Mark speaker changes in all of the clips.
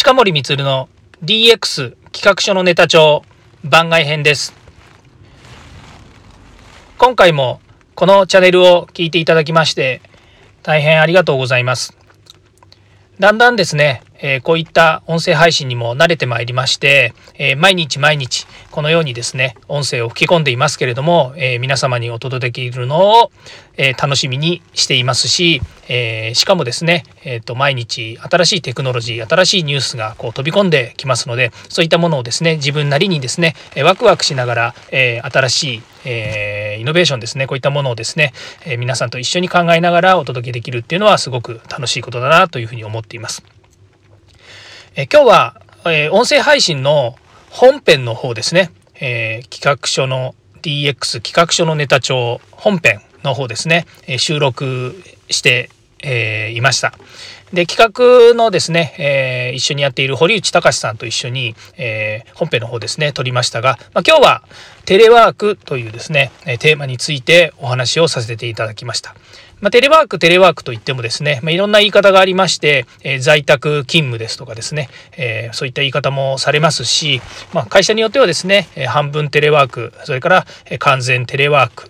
Speaker 1: 近森光の DX 企画書のネタ帳番外編です。今回もこのチャンネルを聞いていただきまして大変ありがとうございます。だんだんですね、え、こういった音声配信にも慣れてまいりまして、え、毎日毎日このようにですね音声を吹き込んでいますけれども、え、皆様にお届けできるのを、え楽しみにしていますし、えしかもですね、えーと、毎日新しいテクノロジー新しいニュースがこう飛び込んできますのでそういったものをですね自分なりにですね、ワクワクしながら、え新しい、えイノベーションですね。こういったものをですね、え皆さんと一緒に考えながらお届けできるっていうのはすごく楽しいことだなというふうに思っています。え今日は、え音声配信の本編の方ですね、え企画書の DX 企画書のネタ帳本編の方ですね、え収録して、えいました。で企画のですね、えー、一緒にやっている堀内隆さんと一緒に、えー、本編の方ですね撮りましたが、まあ、今日はテレワークというですねテーマについてお話をさせていただきました。まあ、テレワークテレワークといってもですね、まあ、いろんな言い方がありまして、えー、在宅勤務ですとかですね、えー、そういった言い方もされますし、まあ、会社によってはですね、半分テレワークそれから、完全テレワーク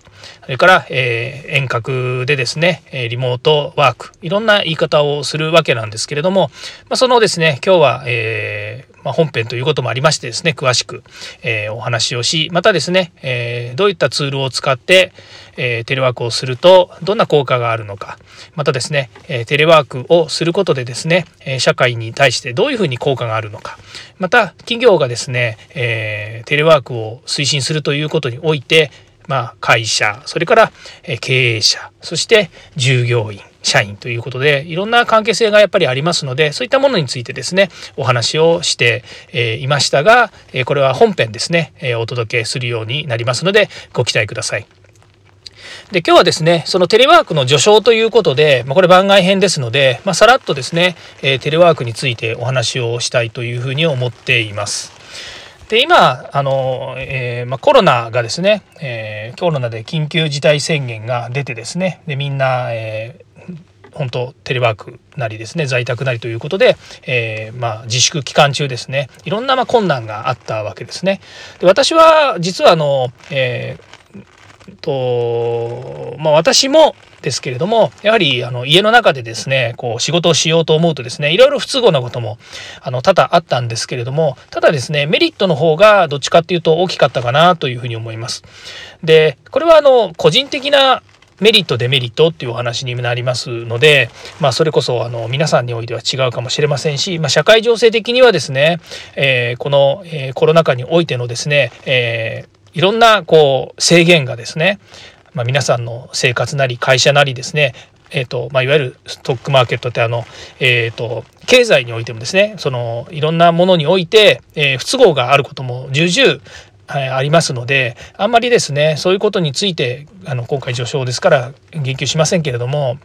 Speaker 1: それから、えー、遠隔でですね、リモートワーク、いろんな言い方をするわけなんですけれども、まあ、そのですね、今日は、えー、まあ、本編ということもありましてですね、詳しく、えー、お話をし、またですね、えどういったツールを使って、えテレワークをするとどんな効果があるのかまたですね、えテレワークをすることでですね、え社会に対してどういうふうに効果があるのかまた企業がですね、えテレワークを推進するということにおいてまあ、会社それから経営者そして従業員社員ということでいろんな関係性がやっぱりありますのでそういったものについてですねお話をしていましたがこれは本編ですねお届けするようになりますのでご期待ください。で今日はですねそのテレワークの序章ということで、まあ、これ番外編ですので、まあ、さらっとですね、え、テレワークについてお話をしたいというふうに思っています。で今あの、えー、ま、コロナがですね、えー、コロナで緊急事態宣言が出てですねでみんな、えー、本当テレワークなりですね在宅なりということで、えー、まあ、自粛期間中ですねいろんなま困難があったわけですね。で私は実はあの、えー、とまあ、私もですけれどもやはりあの家の中でですねこう仕事をしようと思うとですねいろいろ不都合なこともあの多々あったんですけれどもただですねメリットの方がどっちかっていうと大きかったかなというふうに思います。でこれはあの個人的なメリットデメリットっていうお話になりますので、まあ、それこそあの皆さんにおいては違うかもしれませんし、まあ、社会情勢的にはですね、えー、この、えー、コロナ禍においてのですね、えー、いろんなこう制限がですねまあ、皆さんの生活なり会社なりですね。えーとまあ、いわゆるストックマーケットってあの、えーと、経済においてもですねそのいろんなものにおいて、えー、不都合があることも重々はい、ありますのであんまりですねそういうことについてあの今回序章ですから言及しませんけれども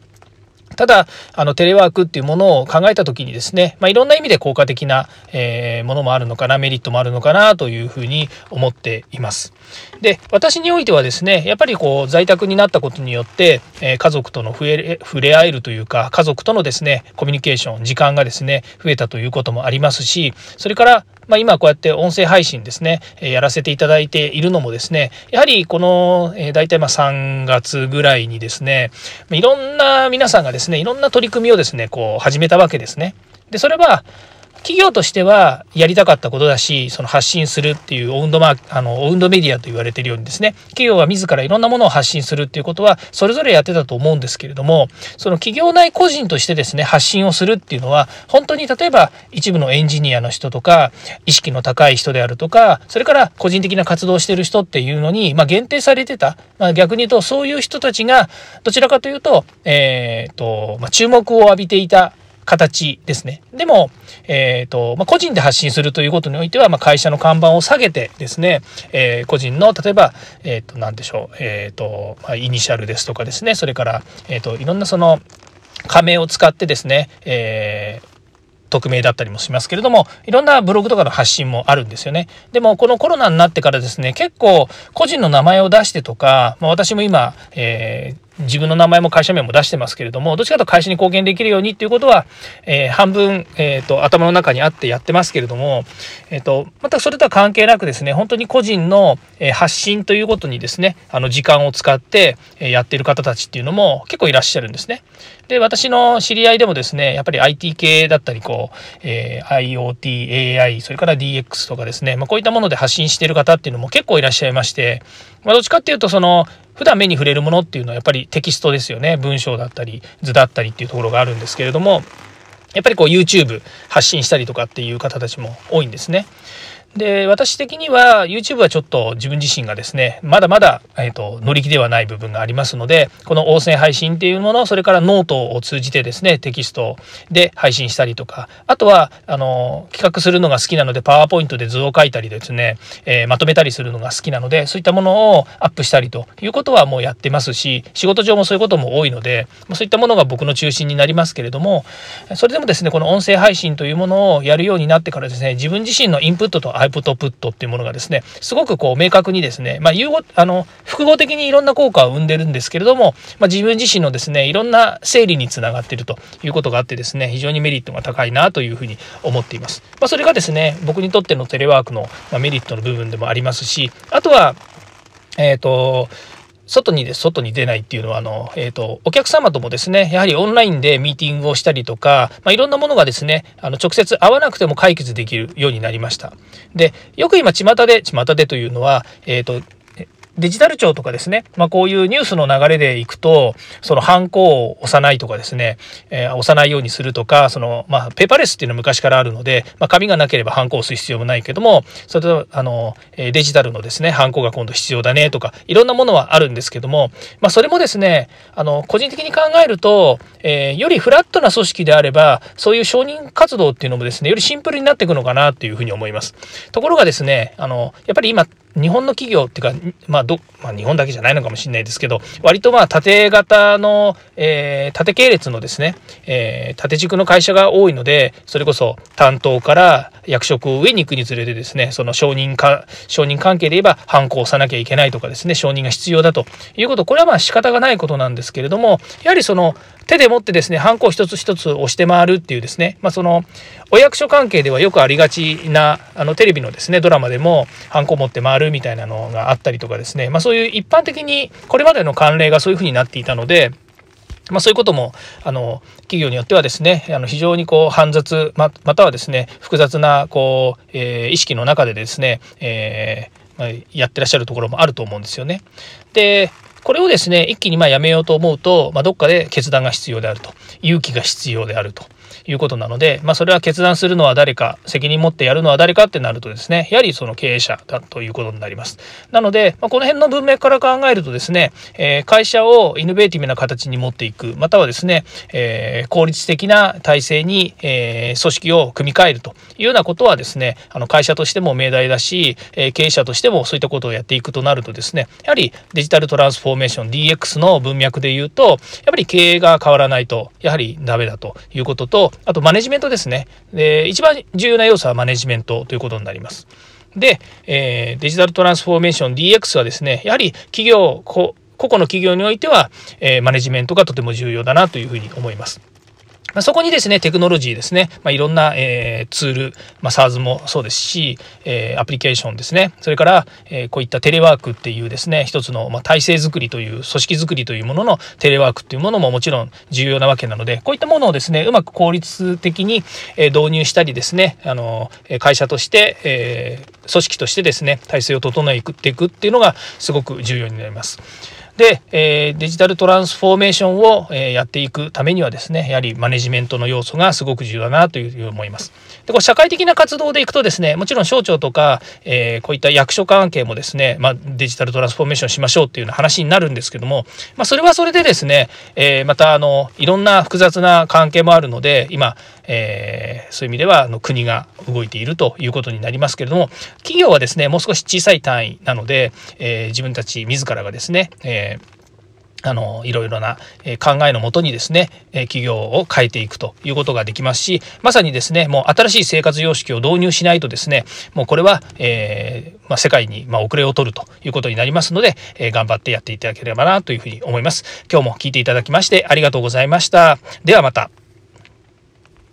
Speaker 1: ただあのテレワークっていうものを考えた時にですね、まあ、いろんな意味で効果的な、えー、ものもあるのかなメリットもあるのかなというふうに思っています。で私においてはですねやっぱりこう在宅になったことによって、えー、家族との触れ触れ合えるというか家族とのですねコミュニケーション時間がですね増えたということもありますしそれからまあ、今こうやって音声配信ですね、えやらせていただいているのもですねやはりこの、え大体ま3月ぐらいにですねいろんな皆さんがですねいろんな取り組みをですねこう始めたわけですね。でそれは企業としてはやりたかったことだしその発信するっていうオウンドマークあのオウンドメディアと言われてるようにですね企業が自らいろんなものを発信するっていうことはそれぞれやってたと思うんですけれどもその企業内個人としてですね発信をするっていうのは本当に例えば一部のエンジニアの人とか意識の高い人であるとかそれから個人的な活動をしてる人っていうのに、まあ、限定されてた、まあ、逆に言うとそういう人たちがどちらかというと,、えーとまあ、注目を浴びていた形ですね。でも、えっ、ー、と、まあ、個人で発信するということにおいては、まあ、会社の看板を下げてですね、えー、個人の、例えば、えっ、ー、と、何でしょう、えっ、と、まあ、イニシャルですとかですね、それから、えっ、と、いろんなその、仮名を使ってですね、えー、匿名だったりもしますけれどもいろんなブログとかの発信もあるんですよねでもこのコロナになってからですね結構個人の名前を出してとか、まあ、私も今、えー自分の名前も会社名も出してますけれども、どっちかと会社に貢献できるようにっていうことは、えー、半分、えっ、ー、と、頭の中にあってやってますけれども、えっ、ー、と、またそれとは関係なくですね、本当に個人の発信ということにですね、あの、時間を使ってやってる方たちっていうのも結構いらっしゃるんですね。で、私の知り合いでもですね、やっぱり IT 系だったり、こう、えー、IoT、AI、それから DX とかですね、まあ、こういったもので発信してる方っていうのも結構いらっしゃいまして、まあ、どっちかっていうと、その、普段目に触れるものっていうのはやっぱりテキストですよね。文章だったり、図だったりっていうところがあるんですけれども、やっぱりこう YouTube 発信したりとかっていう方たちも多いんですね。で、私的には YouTube はちょっと自分自身がですね、まだまだ、えっ、ー、と、乗り気ではない部分がありますので、この音声配信っていうもの、それからノートを通じてですね、テキストで配信したりとか、あとは、あの、企画するのが好きなので、パワーポイントで図を書いたりですね、えー、まとめたりするのが好きなので、そういったものをアップしたりということはもうやってますし、仕事上もそういうことも多いので、そういったものが僕の中心になりますけれども、それでもですね、この音声配信というものをやるようになってからですね、自分自身のインプットとアウトプットっていうものがですね、すごくこう明確にですね、まあ、融合、あの、複合的にいろんな効果を生んでるんですけれども、まあ、自分自身のですね、いろんな整理につながっているということがあってですね、非常にメリットが高いなというふうに思っています。まあ、それがですね、僕にとってのテレワークのメリットの部分でもありますし、あとは、えっ、ー、と、外にで外に出ないっていうのはあの、えーと、お客様ともですねやはりオンラインでミーティングをしたりとか、まあ、いろんなものがですねあの直接会わなくても解決できるようになりました。でよく今巷で巷でというのは、えーとデジタル庁とかですね、まあ、こういうニュースの流れでいくと、そのハンコを押さないとかですね、えー、押さないようにするとか、その、まあ、ペーパーレスっていうのは昔からあるので、まあ、紙がなければハンコを押す必要もないけども、それと、あの、デジタルのですね、ハンコが今度必要だねとか、いろんなものはあるんですけども、まあ、それもですね、あの、個人的に考えると、えー、よりフラットな組織であれば、そういう承認活動っていうのもですね、よりシンプルになっていくのかなというふうに思います。ところがですね、あの、やっぱり今、日本の企業っていうか、まあど、まあ、日本だけじゃないのかもしれないですけど、割とまあ縦型の、えー、縦系列のですね、えー、縦軸の会社が多いので、それこそ担当から役職を上に行くにつれてですね、その承認か、承認関係で言えば、ハンコを押さなきゃいけないとかですね、承認が必要だということ、これはまあ仕方がないことなんですけれども、やはりその手で持ってですね、ハンコを一つ一つ押して回るっていうですね、まあその、お役所関係ではよくありがちな、あのテレビのですね、ドラマでも、ハンコを持って回るみたいなのがあったりとかですね、まあそういう一般的にこれまでの慣例がそういうふうになっていたので、まあ、そういうこともあの企業によってはですねあの非常にこう煩雑またはですね複雑なこう、えー、意識の中でですね、えーまあ、やってらっしゃるところもあると思うんですよね。でこれをですね一気にまあやめようと思うと、まあ、どっかで決断が必要であると。勇気が必要であると。いうことなので、まあ、それは決断するのは誰か、責任持ってやるのは誰かってなるとですね、やはりその経営者だということになります。なので、まあ、この辺の文脈から考えるとですね、えー、会社をイノベーティブな形に持っていく、またはですね、えー、効率的な体制に、えー、組織を組み替えるというようなことはですね、あの会社としても命題だし、え経営者としてもそういったことをやっていくとなるとですね、やはりデジタルトランスフォーメーション DX の文脈で言うと、やっぱり経営が変わらないと、やはりダメだということと、あとマネジメントですね。で、一番重要な要素はマネジメントということになります。で、えー、デジタルトランスフォーメーション DX はですね、やはり企業、個々の企業においては、えー、マネジメントがとても重要だなというふうに思います。まあ、そこにですね、テクノロジーですね、まあ、いろんな、えー、ツール、まあ、SARS もそうですし、えー、アプリケーションですね、それから、えー、こういったテレワークっていうですね、一つの、まあ、体制づくりという、組織づくりというもののテレワークっていうものももちろん重要なわけなので、こういったものをですね、うまく効率的に、導入したりですね、あの、会社として、えー、組織としてですね、体制を整えていくっていうのがすごく重要になります。で、えー、デジタルトランスフォーメーションを、えー、やっていくためにはですね、やはりマネジメントの要素がすごく重要だなというふうに思います。で、これ社会的な活動でいくとですね、もちろん省庁とか、えー、こういった役所関係もですね、まあ、デジタルトランスフォーメーションしましょうっていうような話になるんですけども、まあ、それはそれでですね、えー、また、あの、いろんな複雑な関係もあるので、今、えー、そういう意味ではあの国が動いているということになりますけれども企業はですねもう少し小さい単位なので、えー、自分たち自らがですね、えあのいろいろな考えのもとにですね企業を変えていくということができますしまさにですねもう新しい生活様式を導入しないとですねもうこれは、えー、まあ、世界にま遅れを取るということになりますので、えー、頑張ってやっていただければなというふうに思います。今日も聞いていただきましてありがとうございました。ではまた。